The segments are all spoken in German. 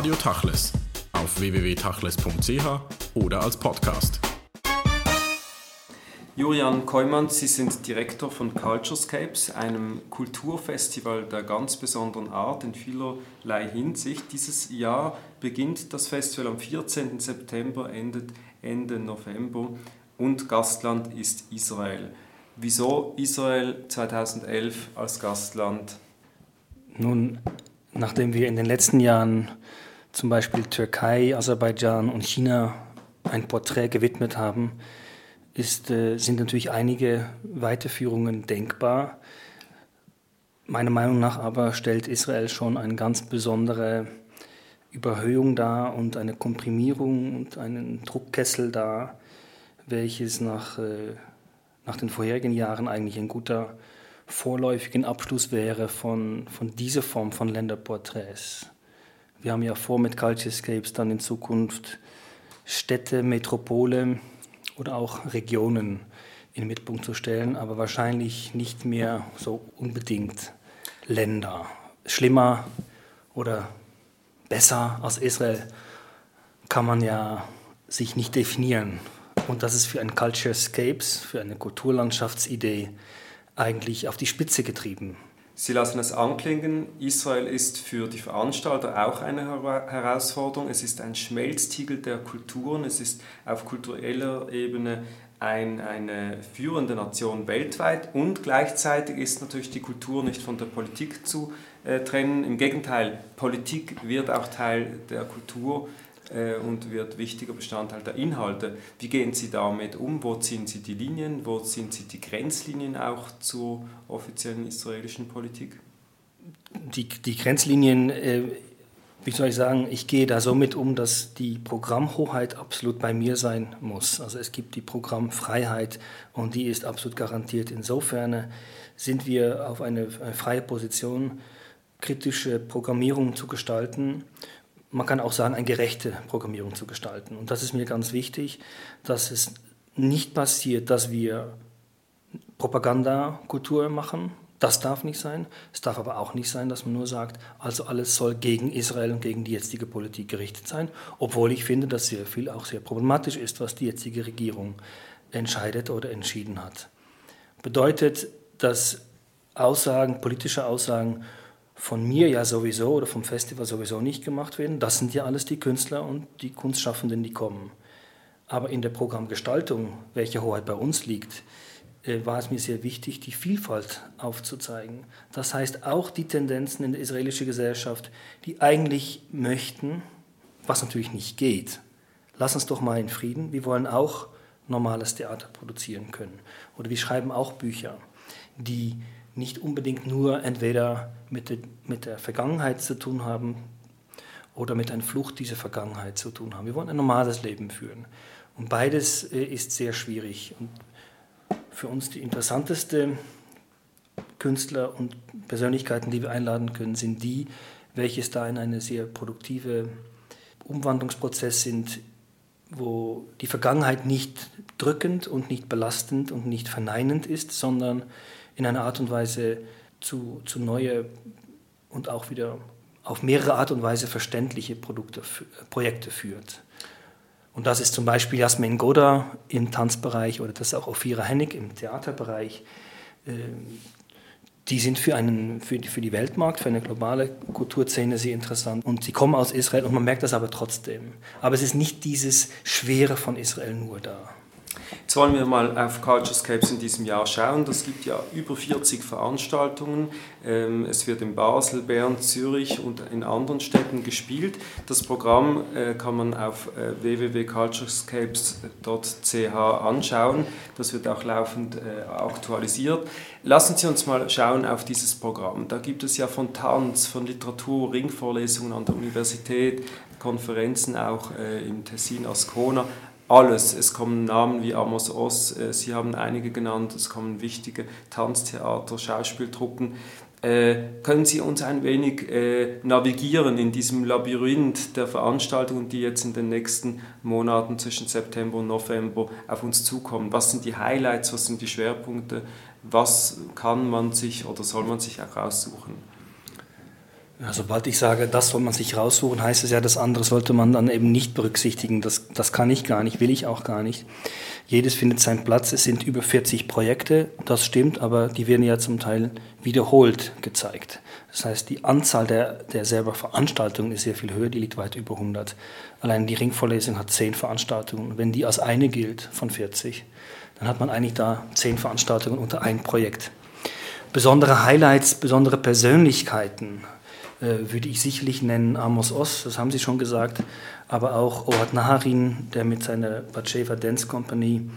Radio Tachles auf www.tachles.ch oder als Podcast. Julian Keumann, Sie sind Direktor von Culturescapes, einem Kulturfestival der ganz besonderen Art in vielerlei Hinsicht. Dieses Jahr beginnt das Festival am 14. September, endet Ende November und Gastland ist Israel. Wieso Israel 2011 als Gastland? Nun, nachdem wir in den letzten Jahren zum Beispiel Türkei, Aserbaidschan und China ein Porträt gewidmet haben, ist, äh, sind natürlich einige Weiterführungen denkbar. Meiner Meinung nach aber stellt Israel schon eine ganz besondere Überhöhung dar und eine Komprimierung und einen Druckkessel dar, welches nach, äh, nach den vorherigen Jahren eigentlich ein guter vorläufigen Abschluss wäre von, von dieser Form von Länderporträts. Wir haben ja vor, mit Culturescapes dann in Zukunft Städte, Metropole oder auch Regionen in den Mittelpunkt zu stellen, aber wahrscheinlich nicht mehr so unbedingt Länder. Schlimmer oder besser als Israel kann man ja sich nicht definieren. Und das ist für ein Culturescapes, für eine Kulturlandschaftsidee eigentlich auf die Spitze getrieben. Sie lassen es anklingen, Israel ist für die Veranstalter auch eine Herausforderung. Es ist ein Schmelztiegel der Kulturen, es ist auf kultureller Ebene ein, eine führende Nation weltweit und gleichzeitig ist natürlich die Kultur nicht von der Politik zu äh, trennen. Im Gegenteil, Politik wird auch Teil der Kultur und wird wichtiger Bestandteil der Inhalte. Wie gehen Sie damit um? Wo ziehen Sie die Linien? Wo ziehen Sie die Grenzlinien auch zur offiziellen israelischen Politik? Die, die Grenzlinien, äh, wie soll ich sagen, ich gehe da so mit um, dass die Programmhoheit absolut bei mir sein muss. Also es gibt die Programmfreiheit und die ist absolut garantiert. Insofern sind wir auf eine, eine freie Position, kritische Programmierung zu gestalten man kann auch sagen, eine gerechte Programmierung zu gestalten. Und das ist mir ganz wichtig, dass es nicht passiert, dass wir Propagandakultur machen. Das darf nicht sein. Es darf aber auch nicht sein, dass man nur sagt, also alles soll gegen Israel und gegen die jetzige Politik gerichtet sein, obwohl ich finde, dass sehr viel auch sehr problematisch ist, was die jetzige Regierung entscheidet oder entschieden hat. Bedeutet, dass Aussagen, politische Aussagen von mir ja sowieso oder vom Festival sowieso nicht gemacht werden. Das sind ja alles die Künstler und die Kunstschaffenden, die kommen. Aber in der Programmgestaltung, welche Hoheit bei uns liegt, äh, war es mir sehr wichtig, die Vielfalt aufzuzeigen. Das heißt auch die Tendenzen in der israelischen Gesellschaft, die eigentlich möchten, was natürlich nicht geht. Lass uns doch mal in Frieden. Wir wollen auch normales Theater produzieren können. Oder wir schreiben auch Bücher, die nicht unbedingt nur entweder mit, der, mit der Vergangenheit zu tun haben oder mit einer Flucht dieser Vergangenheit zu tun haben. Wir wollen ein normales Leben führen. Und beides äh, ist sehr schwierig. Und für uns die interessanteste Künstler und Persönlichkeiten, die wir einladen können, sind die, welches da in einem sehr produktive Umwandlungsprozess sind, wo die Vergangenheit nicht drückend und nicht belastend und nicht verneinend ist, sondern in einer Art und Weise zu, zu neue und auch wieder auf mehrere Art und Weise verständliche Produkte, Projekte führt. Und das ist zum Beispiel Jasmin Goda im Tanzbereich oder das ist auch Ophira Hennig im Theaterbereich. Ähm, die sind für, einen, für, die, für die Weltmarkt, für eine globale Kulturszene sehr interessant. Und sie kommen aus Israel und man merkt das aber trotzdem. Aber es ist nicht dieses Schwere von Israel nur da. Jetzt wollen wir mal auf Culturescapes in diesem Jahr schauen. Das gibt ja über 40 Veranstaltungen. Ähm, es wird in Basel, Bern, Zürich und in anderen Städten gespielt. Das Programm äh, kann man auf äh, www.culturescapes.ch anschauen. Das wird auch laufend äh, aktualisiert. Lassen Sie uns mal schauen auf dieses Programm. Da gibt es ja von Tanz, von Literatur, Ringvorlesungen an der Universität, Konferenzen auch im Tessin Ascona alles. Es kommen Namen wie Amos Oz, äh, Sie haben einige genannt, es kommen wichtige Tanztheater, Schauspieltruppen. Äh, können Sie uns ein wenig äh, navigieren in diesem Labyrinth der Veranstaltungen, die jetzt in den nächsten Monaten zwischen September und November auf uns zukommen? Was sind die Highlights, was sind die Schwerpunkte? Was kann man sich oder soll man sich auch aussuchen? Ja, sobald ich sage, das soll man sich raussuchen, heißt es ja, das andere sollte man dann eben nicht berücksichtigen. Das, das kann ich gar nicht, will ich auch gar nicht. Jedes findet seinen Platz. Es sind über 40 Projekte, das stimmt, aber die werden ja zum Teil wiederholt gezeigt. Das heißt, die Anzahl der, der selber Veranstaltungen ist sehr viel höher, die liegt weit über 100. Allein die Ringvorlesung hat 10 Veranstaltungen. Wenn die als eine gilt von 40, dann hat man eigentlich da 10 Veranstaltungen unter ein Projekt. Besondere Highlights, besondere Persönlichkeiten würde ich sicherlich nennen Amos Oz, das haben Sie schon gesagt, aber auch Ohad Naharin, der mit seiner Batsheva Dance Company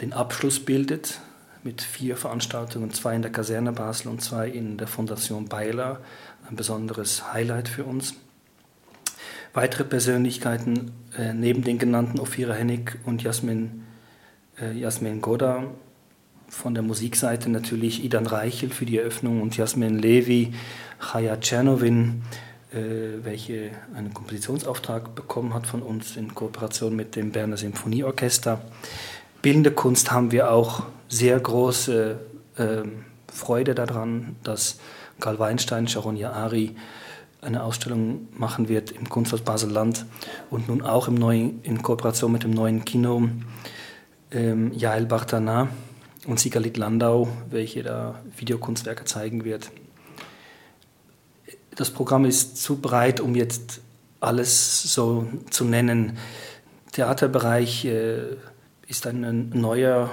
den Abschluss bildet, mit vier Veranstaltungen, zwei in der Kaserne Basel und zwei in der Fondation Beiler, ein besonderes Highlight für uns. Weitere Persönlichkeiten äh, neben den genannten Ophira Hennig und Jasmin, äh, Jasmin Goda von der Musikseite natürlich Idan Reichel für die Eröffnung und Jasmin Levi, Chaya Czernowin, äh, welche einen Kompositionsauftrag bekommen hat von uns in Kooperation mit dem Berner Symphonieorchester. Bildende Kunst haben wir auch sehr große äh, Freude daran, dass Karl Weinstein, Sharon Yaari eine Ausstellung machen wird im Kunsthaus Basel-Land und nun auch im neuen, in Kooperation mit dem neuen Kino ähm, Jael Bartana und Sigalit Landau, welche da Videokunstwerke zeigen wird. Das Programm ist zu breit, um jetzt alles so zu nennen. Theaterbereich äh, ist ein neuer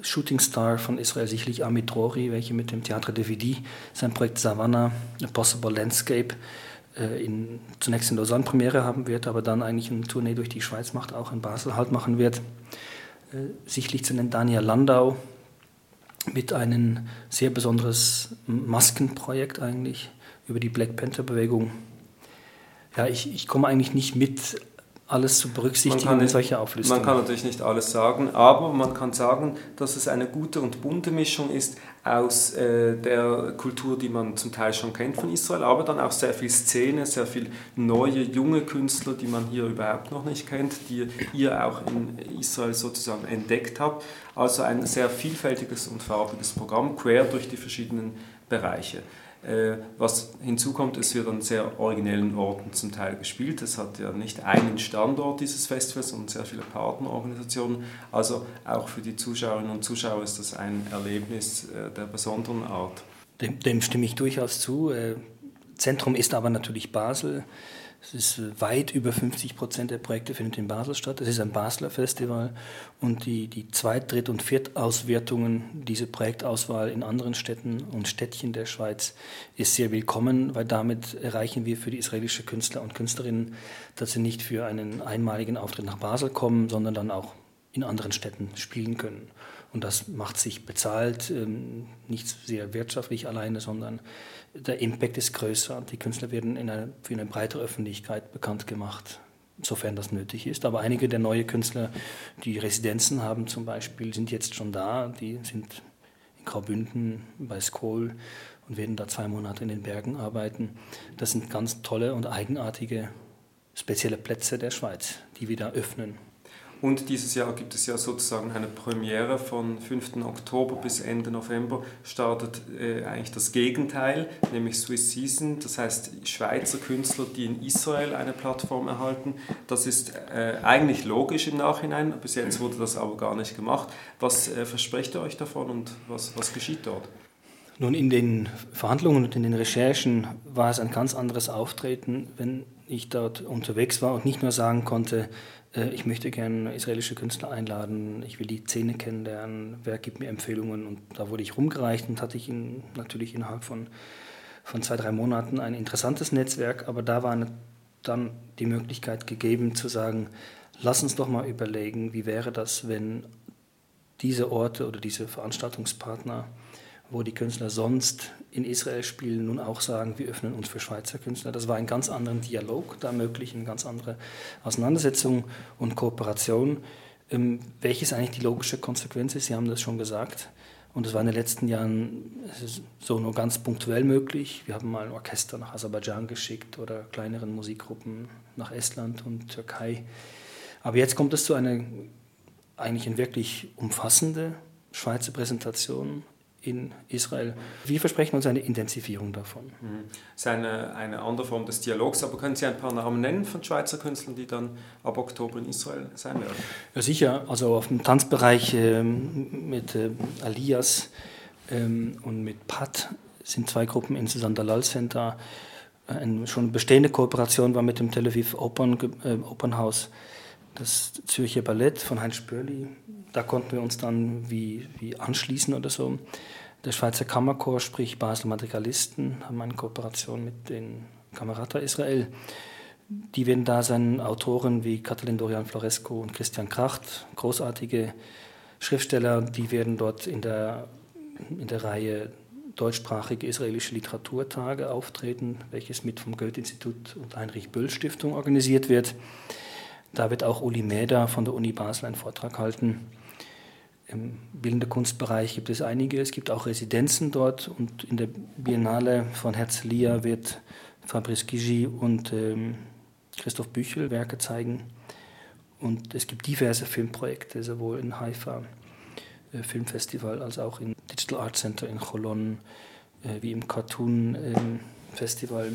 Shootingstar von Israel, sicherlich Amit Drori, welche mit dem Theatre de Vidi sein Projekt Savannah, A Possible Landscape, äh, in, zunächst in Lausanne Premiere haben wird, aber dann eigentlich eine Tournee durch die Schweiz macht, auch in Basel halt machen wird. Äh, sicherlich zu nennen Daniel Landau, mit einem sehr besonderes Maskenprojekt eigentlich über die Black Panther-Bewegung. Ja, ich, ich komme eigentlich nicht mit, alles zu berücksichtigen in solcher Auflistung. Man kann natürlich nicht alles sagen, aber man kann sagen, dass es eine gute und bunte Mischung ist aus äh, der Kultur, die man zum Teil schon kennt von Israel, aber dann auch sehr viel Szene, sehr viel neue, junge Künstler, die man hier überhaupt noch nicht kennt, die ihr auch in Israel sozusagen entdeckt habt. Also ein sehr vielfältiges und farbiges Programm, quer durch die verschiedenen Bereiche. Äh, was hinzukommt, es wird an sehr originellen Orten zum Teil gespielt. Es hat ja nicht einen Standort dieses Festivals, sondern sehr viele Partnerorganisationen. Also auch für die Zuschauerinnen und Zuschauer ist das ein Erlebnis äh, der besonderen Art. Dem, dem stimme ich durchaus zu. Äh, Zentrum ist aber natürlich Basel. Es ist weit über 50 Prozent der Projekte findet in Basel statt. Es ist ein Basler Festival und die, die Zweit-, Dritt- und Viertauswertungen, diese Projektauswahl in anderen Städten und Städtchen der Schweiz ist sehr willkommen, weil damit erreichen wir für die israelische Künstler und Künstlerinnen, dass sie nicht für einen einmaligen Auftritt nach Basel kommen, sondern dann auch in anderen Städten spielen können. Und das macht sich bezahlt, ähm, nicht sehr wirtschaftlich alleine, sondern der Impact ist größer. Die Künstler werden eine, für eine breitere Öffentlichkeit bekannt gemacht, sofern das nötig ist. Aber einige der neuen Künstler, die Residenzen haben zum Beispiel, sind jetzt schon da. Die sind in Graubünden bei Skoll und werden da zwei Monate in den Bergen arbeiten. Das sind ganz tolle und eigenartige, spezielle Plätze der Schweiz, die wir da öffnen. Und dieses Jahr gibt es ja sozusagen eine Premiere von 5. Oktober bis Ende November startet äh, eigentlich das Gegenteil, nämlich Swiss Season, das heißt Schweizer Künstler, die in Israel eine Plattform erhalten. Das ist äh, eigentlich logisch im Nachhinein, bis jetzt wurde das aber gar nicht gemacht. Was äh, versprecht ihr euch davon und was, was geschieht dort? Nun, in den Verhandlungen und in den Recherchen war es ein ganz anderes Auftreten, wenn ich dort unterwegs war und nicht nur sagen konnte, äh, ich möchte gerne israelische Künstler einladen, ich will die Szene kennenlernen, wer gibt mir Empfehlungen? Und da wurde ich rumgereicht und hatte ich in, natürlich innerhalb von, von zwei, drei Monaten ein interessantes Netzwerk, aber da war dann die Möglichkeit gegeben zu sagen, lass uns doch mal überlegen, wie wäre das, wenn diese Orte oder diese Veranstaltungspartner wo die Künstler sonst in Israel spielen, nun auch sagen, wir öffnen uns für Schweizer Künstler. Das war ein ganz anderen Dialog da möglich, eine ganz andere Auseinandersetzung und Kooperation. Ähm, welches eigentlich die logische Konsequenz ist, Sie haben das schon gesagt. Und es war in den letzten Jahren so nur ganz punktuell möglich. Wir haben mal ein Orchester nach Aserbaidschan geschickt oder kleineren Musikgruppen nach Estland und Türkei. Aber jetzt kommt es zu einer eigentlich eine wirklich umfassende Schweizer Präsentation in Israel. Wir versprechen uns eine Intensivierung davon. Mhm. Das ist eine, eine andere Form des Dialogs, aber können Sie ein paar Namen nennen von Schweizer Künstlern, die dann ab Oktober in Israel sein werden? Ja, sicher. Also auf dem Tanzbereich ähm, mit äh, Alias ähm, und mit Pat sind zwei Gruppen im Susan Dalal Center. Eine schon bestehende Kooperation war mit dem Tel Aviv Opern, äh, Opernhaus, das Zürcher Ballett von Heinz Spörli. Da konnten wir uns dann wie, wie anschließen oder so. Der Schweizer Kammerchor, sprich Basel Madrigalisten, haben eine Kooperation mit den Kamerata Israel. Die werden da sein, Autoren wie Katalin Dorian Floresco und Christian Kracht, großartige Schriftsteller, die werden dort in der, in der Reihe deutschsprachige israelische Literaturtage auftreten, welches mit vom Goethe-Institut und Heinrich Böll Stiftung organisiert wird. Da wird auch Uli Mäder von der Uni Basel einen Vortrag halten. Im bildenden Kunstbereich gibt es einige. Es gibt auch Residenzen dort und in der Biennale von Herzliya wird Fabrice Gigi und ähm, Christoph Büchel Werke zeigen. Und es gibt diverse Filmprojekte, sowohl in Haifa äh, Filmfestival als auch im Digital Art Center in Cholon, äh, wie im Cartoon äh, Festival,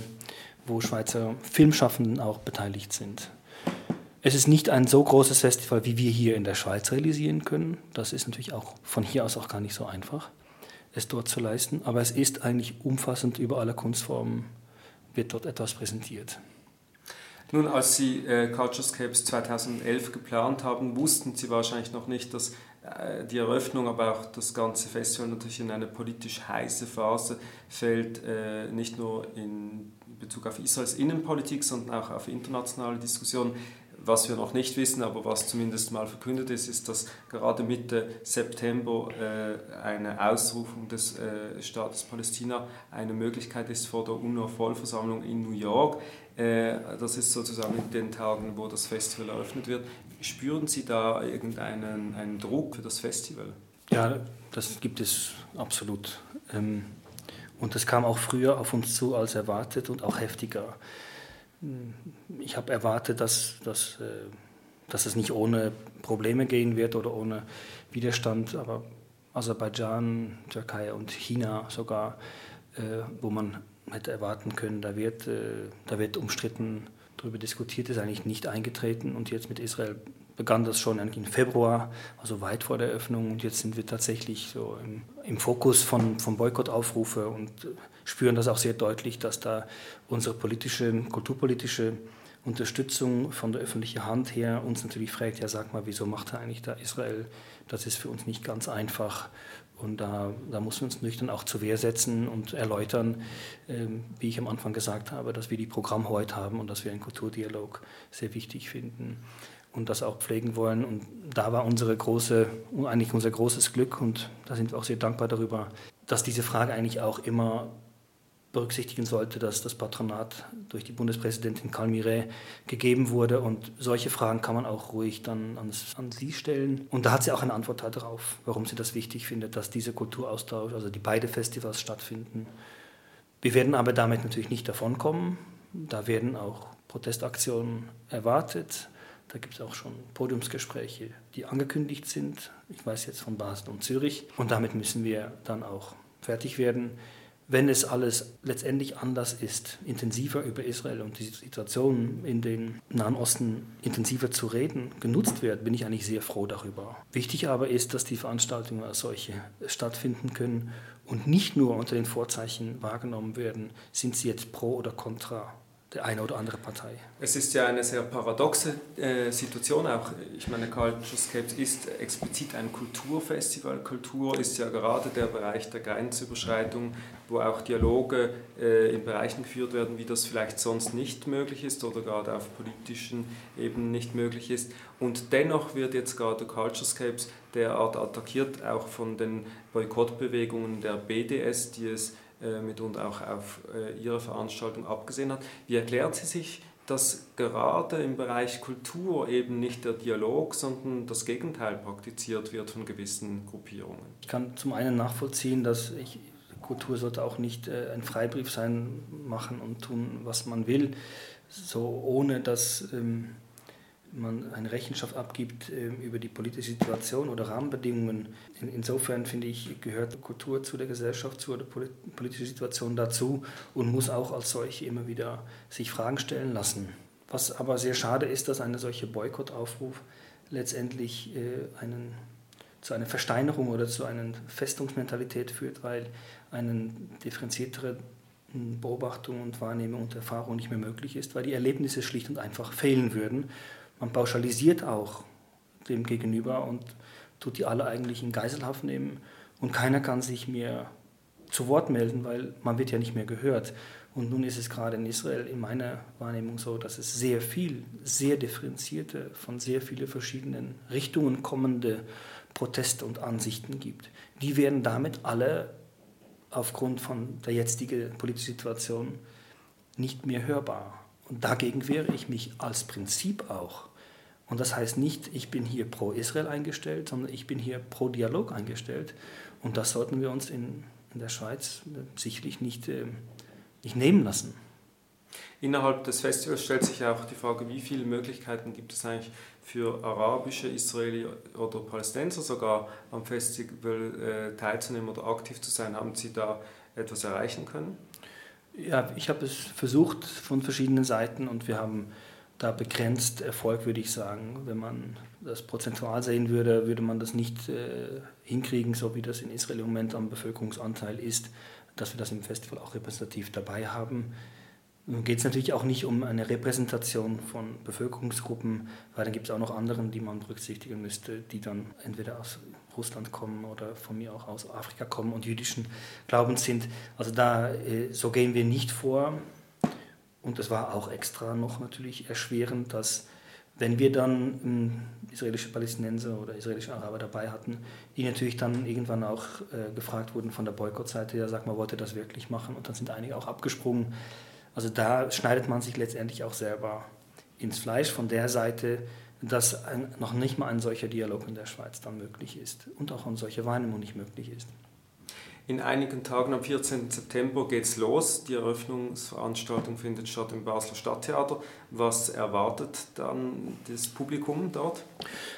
wo Schweizer Filmschaffenden auch beteiligt sind. Es ist nicht ein so großes Festival, wie wir hier in der Schweiz realisieren können. Das ist natürlich auch von hier aus auch gar nicht so einfach, es dort zu leisten. Aber es ist eigentlich umfassend über alle Kunstformen, wird dort etwas präsentiert. Nun, als Sie äh, Culturescapes 2011 geplant haben, wussten Sie wahrscheinlich noch nicht, dass äh, die Eröffnung, aber auch das ganze Festival natürlich in eine politisch heiße Phase fällt, äh, nicht nur in Bezug auf Israels Innenpolitik, sondern auch auf internationale Diskussionen. Was wir noch nicht wissen, aber was zumindest mal verkündet ist, ist, dass gerade Mitte September äh, eine Ausrufung des äh, Staates Palästina eine Möglichkeit ist vor der UNO-Vollversammlung in New York. Äh, das ist sozusagen in den Tagen, wo das Festival eröffnet wird. Spüren Sie da irgendeinen einen Druck für das Festival? Ja, das gibt es absolut. Ähm, und das kam auch früher auf uns zu als erwartet und auch heftiger ich habe erwartet, dass, dass, äh, dass es nicht ohne Probleme gehen wird oder ohne Widerstand, aber Aserbaidschan, Türkei und China sogar, äh, wo man hätte erwarten können, da wird, äh, da wird umstritten darüber diskutiert, ist eigentlich nicht eingetreten. Und jetzt mit Israel begann das schon im Februar, also weit vor der Eröffnung. Und jetzt sind wir tatsächlich so im, im Fokus von, von Boykottaufrufe und spüren das auch sehr deutlich, dass da unsere politische, kulturpolitische Unterstützung von der öffentlichen Hand her uns natürlich fragt, ja sag mal, wieso macht er eigentlich da Israel? Das ist für uns nicht ganz einfach. Und da, da muss man uns nüchtern auch zur Wehr setzen und erläutern, ähm, wie ich am Anfang gesagt habe, dass wir die Programme heute haben und dass wir einen Kulturdialog sehr wichtig finden und das auch pflegen wollen. Und da war unsere große, eigentlich unser großes Glück und da sind wir auch sehr dankbar darüber, dass diese Frage eigentlich auch immer berücksichtigen sollte, dass das Patronat durch die Bundespräsidentin Calmire gegeben wurde. Und solche Fragen kann man auch ruhig dann an, an sie stellen. Und da hat sie auch eine Antwort darauf, warum sie das wichtig findet, dass dieser Kulturaustausch, also die beiden Festivals stattfinden. Wir werden aber damit natürlich nicht davonkommen. Da werden auch Protestaktionen erwartet. Da gibt es auch schon Podiumsgespräche, die angekündigt sind. Ich weiß jetzt von Basel und Zürich. Und damit müssen wir dann auch fertig werden wenn es alles letztendlich anders ist, intensiver über Israel und die Situation in den Nahen Osten intensiver zu reden, genutzt wird, bin ich eigentlich sehr froh darüber. Wichtig aber ist, dass die Veranstaltungen als solche stattfinden können und nicht nur unter den Vorzeichen wahrgenommen werden, sind sie jetzt pro oder contra der eine oder andere Partei. Es ist ja eine sehr paradoxe äh, Situation auch. Ich meine, Culturescapes ist explizit ein Kulturfestival. Kultur ist ja gerade der Bereich der Grenzüberschreitung, wo auch Dialoge äh, in Bereichen geführt werden, wie das vielleicht sonst nicht möglich ist oder gerade auf politischen Ebenen nicht möglich ist. Und dennoch wird jetzt gerade Culturescapes derart attackiert, auch von den Boykottbewegungen der BDS, die es mitunter auch auf äh, Ihre Veranstaltung abgesehen hat. Wie erklärt Sie sich, dass gerade im Bereich Kultur eben nicht der Dialog, sondern das Gegenteil praktiziert wird von gewissen Gruppierungen? Ich kann zum einen nachvollziehen, dass ich, Kultur sollte auch nicht äh, ein Freibrief sein, machen und tun, was man will, so ohne dass ähm, man eine Rechenschaft abgibt äh, über die politische Situation oder Rahmenbedingungen. In, insofern finde ich, gehört Kultur zu der Gesellschaft, zu der politischen Situation dazu und muss auch als solche immer wieder sich Fragen stellen lassen. Was aber sehr schade ist, dass eine solche Boykottaufruf letztendlich äh, einen, zu einer Versteinerung oder zu einer Festungsmentalität führt, weil eine differenziertere Beobachtung und Wahrnehmung und Erfahrung nicht mehr möglich ist, weil die Erlebnisse schlicht und einfach fehlen würden man pauschalisiert auch dem Gegenüber und tut die alle eigentlich in Geiselhaft nehmen und keiner kann sich mehr zu Wort melden, weil man wird ja nicht mehr gehört. Und nun ist es gerade in Israel in meiner Wahrnehmung so, dass es sehr viel, sehr differenzierte, von sehr vielen verschiedenen Richtungen kommende Proteste und Ansichten gibt. Die werden damit alle aufgrund von der jetzigen politischen Situation nicht mehr hörbar. Und dagegen wehre ich mich als Prinzip auch. Und das heißt nicht, ich bin hier pro Israel eingestellt, sondern ich bin hier pro Dialog eingestellt. Und das sollten wir uns in, in der Schweiz sicherlich nicht, äh, nicht nehmen lassen. Innerhalb des Festivals stellt sich auch die Frage, wie viele Möglichkeiten gibt es eigentlich für arabische, Israeli oder Palästinenser sogar am Festival äh, teilzunehmen oder aktiv zu sein. Haben Sie da etwas erreichen können? Ja, ich habe es versucht von verschiedenen Seiten und wir haben da begrenzt Erfolg, würde ich sagen. Wenn man das prozentual sehen würde, würde man das nicht äh, hinkriegen, so wie das in Israel im Moment am Bevölkerungsanteil ist, dass wir das im Festival auch repräsentativ dabei haben. Nun geht es natürlich auch nicht um eine Repräsentation von Bevölkerungsgruppen, weil dann gibt es auch noch anderen, die man berücksichtigen müsste, die dann entweder aus Russland kommen oder von mir auch aus Afrika kommen und jüdischen Glaubens sind. Also da, äh, so gehen wir nicht vor. Und es war auch extra noch natürlich erschwerend, dass wenn wir dann ähm, israelische Palästinenser oder israelische Araber dabei hatten, die natürlich dann irgendwann auch äh, gefragt wurden von der Boykottseite, ja sag mal, wollt ihr das wirklich machen? Und dann sind einige auch abgesprungen. Also da schneidet man sich letztendlich auch selber ins Fleisch von der Seite, dass ein, noch nicht mal ein solcher Dialog in der Schweiz dann möglich ist und auch eine solche Wahrnehmung nicht möglich ist. In einigen Tagen am 14. September geht es los. Die Eröffnungsveranstaltung findet statt im Basler Stadttheater. Was erwartet dann das Publikum dort?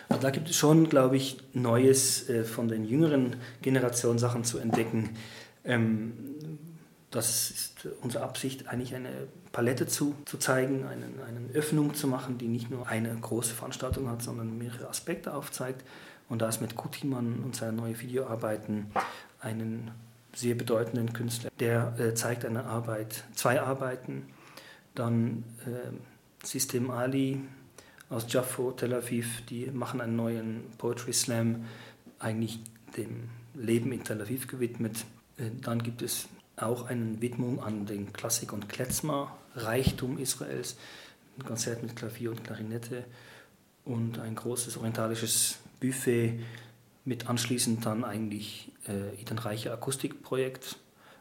Also da gibt es schon, glaube ich, Neues äh, von den jüngeren Generationen Sachen zu entdecken. Ähm, das ist unsere Absicht, eigentlich eine Palette zu, zu zeigen, eine, eine Öffnung zu machen, die nicht nur eine große Veranstaltung hat, sondern mehrere Aspekte aufzeigt. Und da ist mit Kutiman und seinen neuen Videoarbeiten einen sehr bedeutenden Künstler. Der äh, zeigt eine Arbeit, zwei Arbeiten, dann äh, System Ali aus Jaffo, Tel Aviv, die machen einen neuen Poetry Slam, eigentlich dem Leben in Tel Aviv gewidmet. Äh, dann gibt es auch eine Widmung an den Klassik- und Klezmer-Reichtum Israels, ein Konzert mit Klavier und Klarinette und ein großes orientalisches Buffet mit anschließend dann eigentlich äh, Ethan Reicher Akustikprojekt,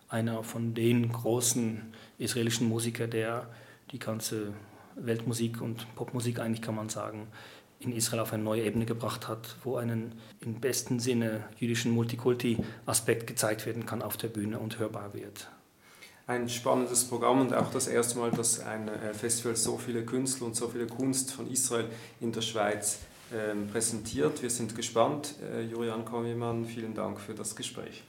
einer von den großen israelischen Musikern, der die ganze Weltmusik und Popmusik eigentlich kann man sagen, in Israel auf eine neue Ebene gebracht hat, wo einen im besten Sinne jüdischen Multikulti-Aspekt gezeigt werden kann auf der Bühne und hörbar wird. Ein spannendes Programm und auch das erste Mal, dass ein äh, Festival so viele Künstler und so viele Kunst von Israel in der Schweiz präsentiert. Wir sind gespannt. Äh, Julian Kommimann, vielen Dank für das Gespräch.